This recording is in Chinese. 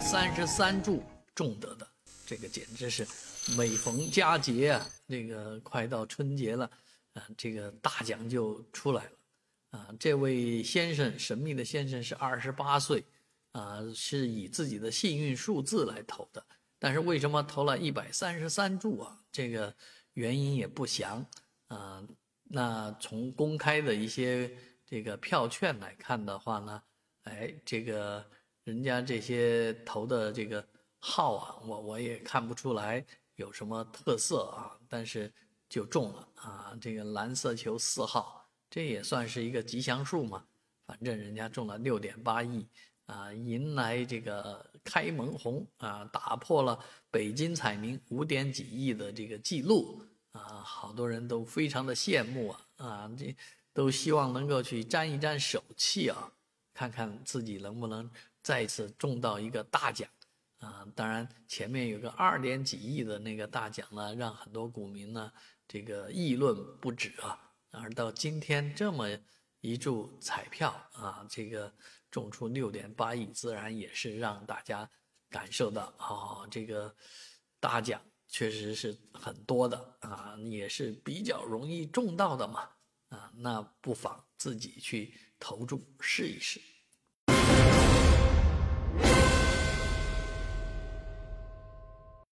三十三注中得的，这个简直是每逢佳节啊，这个快到春节了，啊，这个大奖就出来了，啊，这位先生神秘的先生是二十八岁，啊，是以自己的幸运数字来投的，但是为什么投了一百三十三注啊？这个原因也不详，啊，那从公开的一些这个票券来看的话呢，哎，这个。人家这些投的这个号啊，我我也看不出来有什么特色啊，但是就中了啊！这个蓝色球四号，这也算是一个吉祥数嘛。反正人家中了六点八亿啊，迎来这个开门红啊，打破了北京彩民五点几亿的这个记录啊，好多人都非常的羡慕啊啊，这都希望能够去沾一沾手气啊，看看自己能不能。再次中到一个大奖，啊，当然前面有个二点几亿的那个大奖呢，让很多股民呢这个议论不止啊。而到今天这么一注彩票啊，这个中出六点八亿，自然也是让大家感受到啊，这个大奖确实是很多的啊，也是比较容易中到的嘛，那不妨自己去投注试一试。